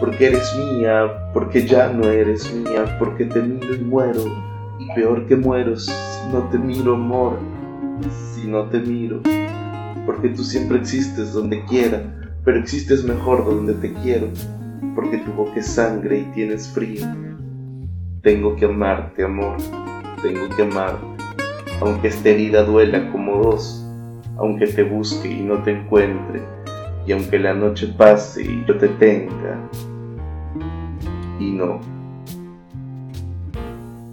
porque eres mía, porque ya no eres mía, porque te miro y muero, y peor que muero si no te miro, amor, si no te miro, porque tú siempre existes donde quiera, pero existes mejor donde te quiero, porque tu boca es sangre y tienes frío. Tengo que amarte, amor, tengo que amarte, aunque esta herida duela como dos, aunque te busque y no te encuentre, y aunque la noche pase y yo te tenga, y no.